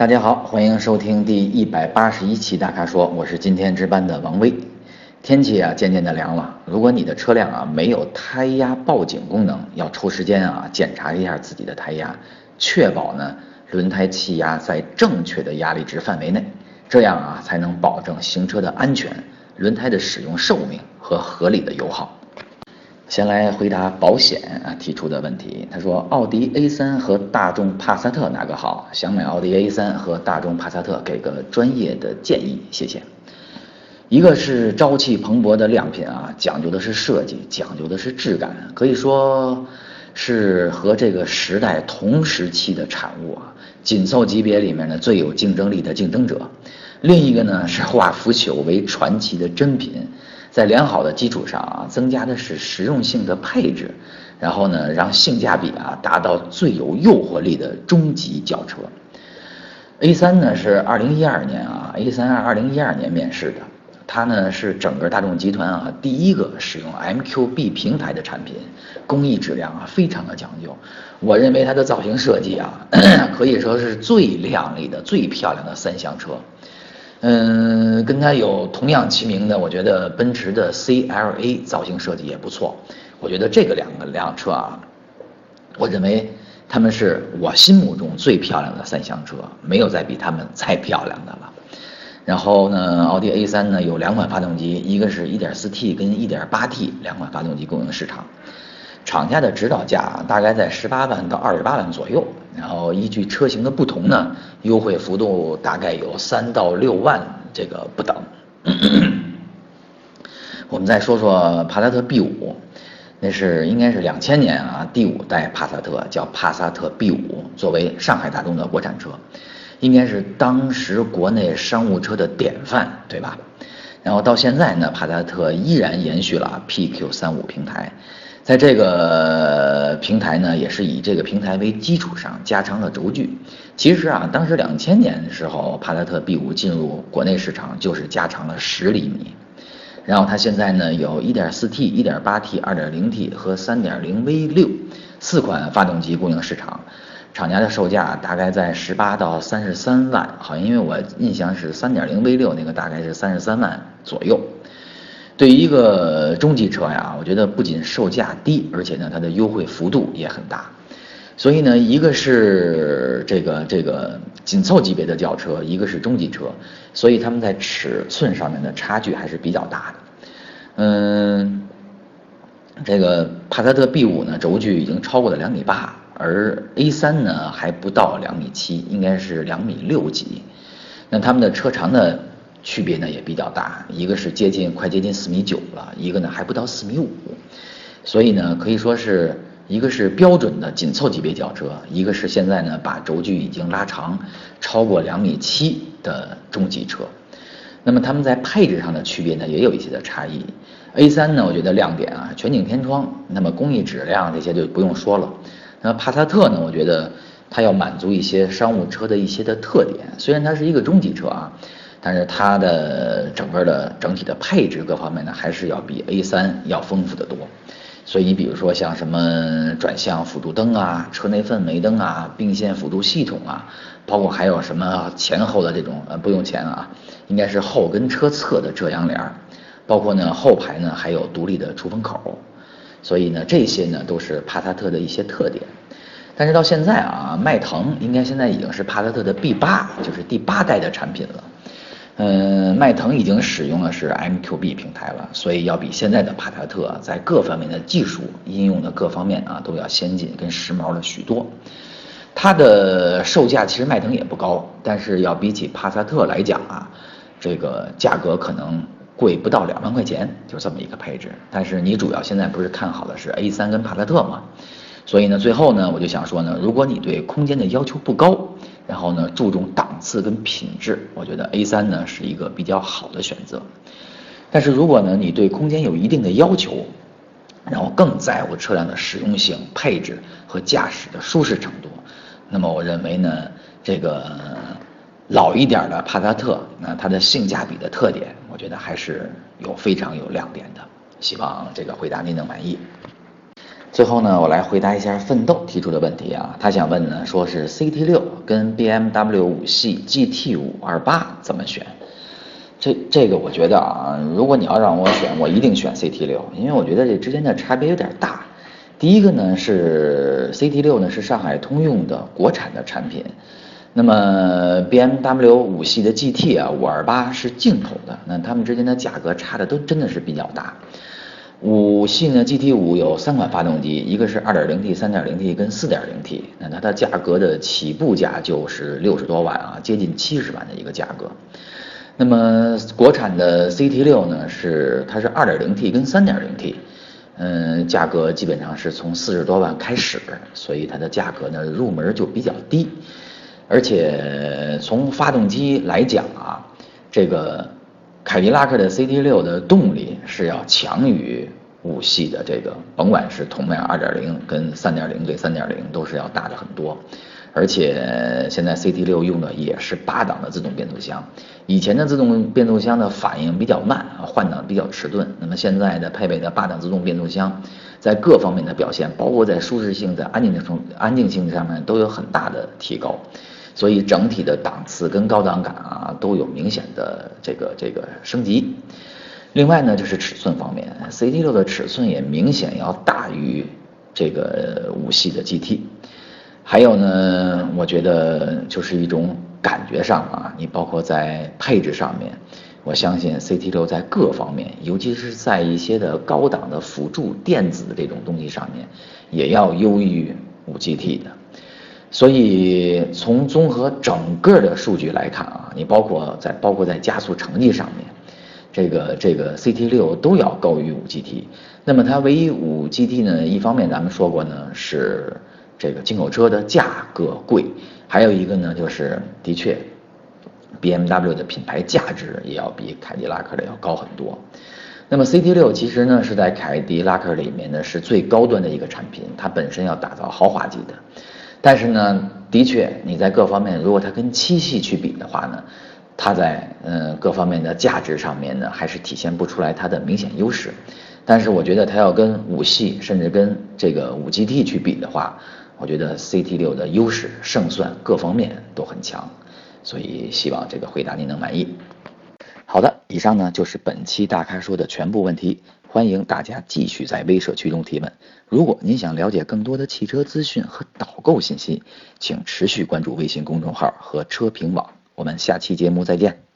大家好，欢迎收听第一百八十一期大咖说，我是今天值班的王威。天气啊渐渐的凉了，如果你的车辆啊没有胎压报警功能，要抽时间啊检查一下自己的胎压，确保呢轮胎气压在正确的压力值范围内，这样啊才能保证行车的安全、轮胎的使用寿命和合理的油耗。先来回答保险啊提出的问题。他说，奥迪 A3 和大众帕萨特哪个好？想买奥迪 A3 和大众帕萨特，给个专业的建议，谢谢。一个是朝气蓬勃的亮品啊，讲究的是设计，讲究的是质感，可以说是和这个时代同时期的产物啊，紧凑级别里面呢最有竞争力的竞争者。另一个呢是化腐朽为传奇的珍品。在良好的基础上啊，增加的是实用性的配置，然后呢，让性价比啊达到最有诱惑力的中级轿车。A3 呢是二零一二年啊，A3 二零一二年面世的，它呢是整个大众集团啊第一个使用 MQB 平台的产品，工艺质量啊非常的讲究。我认为它的造型设计啊，可以说是最靓丽的、最漂亮的三厢车。嗯，跟它有同样齐名的，我觉得奔驰的 CLA 造型设计也不错。我觉得这个两个辆车啊，我认为他们是我心目中最漂亮的三厢车，没有再比他们再漂亮的了。然后呢，奥迪 A3 呢有两款发动机，一个是 1.4T 跟 1.8T 两款发动机供应市场。厂家的指导价大概在十八万到二十八万左右，然后依据车型的不同呢，优惠幅度大概有三到六万这个不等。我们再说说帕萨特 B 五，那是应该是两千年啊第五代帕萨特，叫帕萨特 B 五，作为上海大众的国产车，应该是当时国内商务车的典范，对吧？然后到现在呢，帕萨特依然延续了 PQ 三五平台。在这个平台呢，也是以这个平台为基础上加长了轴距。其实啊，当时两千年的时候，帕萨特 B 五进入国内市场就是加长了十厘米。然后它现在呢有 1.4T、1.8T、2.0T 和 3.0V6 四款发动机供应市场，厂家的售价大概在十八到三十三万，好像因为我印象是 3.0V6 那个大概是三十三万左右。对于一个中级车呀，我觉得不仅售价低，而且呢，它的优惠幅度也很大。所以呢，一个是这个这个紧凑级别的轿车，一个是中级车，所以他们在尺寸上面的差距还是比较大的。嗯，这个帕萨特 B 五呢，轴距已经超过了两米八，而 A 三呢还不到两米七，应该是两米六几。那他们的车长呢？区别呢也比较大，一个是接近快接近四米九了，一个呢还不到四米五，所以呢可以说是一个是标准的紧凑级别轿车，一个是现在呢把轴距已经拉长超过两米七的中级车。那么它们在配置上的区别呢也有一些的差异。A3 呢我觉得亮点啊全景天窗，那么工艺质量这些就不用说了。那帕萨特呢我觉得它要满足一些商务车的一些的特点，虽然它是一个中级车啊。但是它的整个的整体的配置各方面呢，还是要比 A3 要丰富的多。所以你比如说像什么转向辅助灯啊、车内氛围灯啊、并线辅助系统啊，包括还有什么前后的这种呃不用前啊，应该是后跟车侧的遮阳帘，包括呢后排呢还有独立的出风口。所以呢这些呢都是帕萨特的一些特点。但是到现在啊，迈腾应该现在已经是帕萨特的 B8，就是第八代的产品了。嗯，迈腾已经使用的是 MQB 平台了，所以要比现在的帕萨特在各方面的技术应用的各方面啊都要先进跟时髦了许多。它的售价其实迈腾也不高，但是要比起帕萨特来讲啊，这个价格可能贵不到两万块钱，就这么一个配置。但是你主要现在不是看好的是 A3 跟帕萨特吗？所以呢，最后呢，我就想说呢，如果你对空间的要求不高，然后呢，注重档次跟品质，我觉得 A3 呢是一个比较好的选择。但是如果呢，你对空间有一定的要求，然后更在乎车辆的实用性、配置和驾驶的舒适程度，那么我认为呢，这个老一点的帕萨特，那它的性价比的特点，我觉得还是有非常有亮点的。希望这个回答您能满意。最后呢，我来回答一下奋斗提出的问题啊，他想问呢，说是 CT 六跟 BMW 五系 GT 五二八怎么选？这这个我觉得啊，如果你要让我选，我一定选 CT 六，因为我觉得这之间的差别有点大。第一个呢是 CT 六呢是上海通用的国产的产品，那么 BMW 五系的 GT 啊五二八是进口的，那它们之间的价格差的都真的是比较大。五系呢，GT 五有三款发动机，一个是 2.0T、3.0T 跟 4.0T，那它的价格的起步价就是六十多万啊，接近七十万的一个价格。那么国产的 CT 六呢，是它是 2.0T 跟 3.0T，嗯，价格基本上是从四十多万开始，所以它的价格呢入门就比较低，而且从发动机来讲啊，这个。凯迪拉克的 CT 六的动力是要强于五系的这个，甭管是同样2.0跟3.0对3.0都是要大的很多，而且现在 CT 六用的也是八档的自动变速箱，以前的自动变速箱的反应比较慢，换挡比较迟钝，那么现在的配备的八档自动变速箱，在各方面的表现，包括在舒适性、在安静性、安静性上面都有很大的提高。所以整体的档次跟高档感啊都有明显的这个这个升级。另外呢，就是尺寸方面，CT 六的尺寸也明显要大于这个五系的 GT。还有呢，我觉得就是一种感觉上啊，你包括在配置上面，我相信 CT 六在各方面，尤其是在一些的高档的辅助电子的这种东西上面，也要优于五 GT 的。所以从综合整个的数据来看啊，你包括在包括在加速成绩上面，这个这个 CT 六都要高于五 GT。那么它唯一五 GT 呢，一方面咱们说过呢是这个进口车的价格贵，还有一个呢就是的确，BMW 的品牌价值也要比凯迪拉克的要高很多。那么 CT 六其实呢是在凯迪拉克里面呢是最高端的一个产品，它本身要打造豪华级的。但是呢，的确，你在各方面，如果它跟七系去比的话呢，它在嗯各方面的价值上面呢，还是体现不出来它的明显优势。但是我觉得它要跟五系甚至跟这个五 GT 去比的话，我觉得 CT 六的优势胜算各方面都很强。所以希望这个回答您能满意。好的，以上呢就是本期大咖说的全部问题。欢迎大家继续在微社区中提问。如果您想了解更多的汽车资讯和导购信息，请持续关注微信公众号和车评网。我们下期节目再见。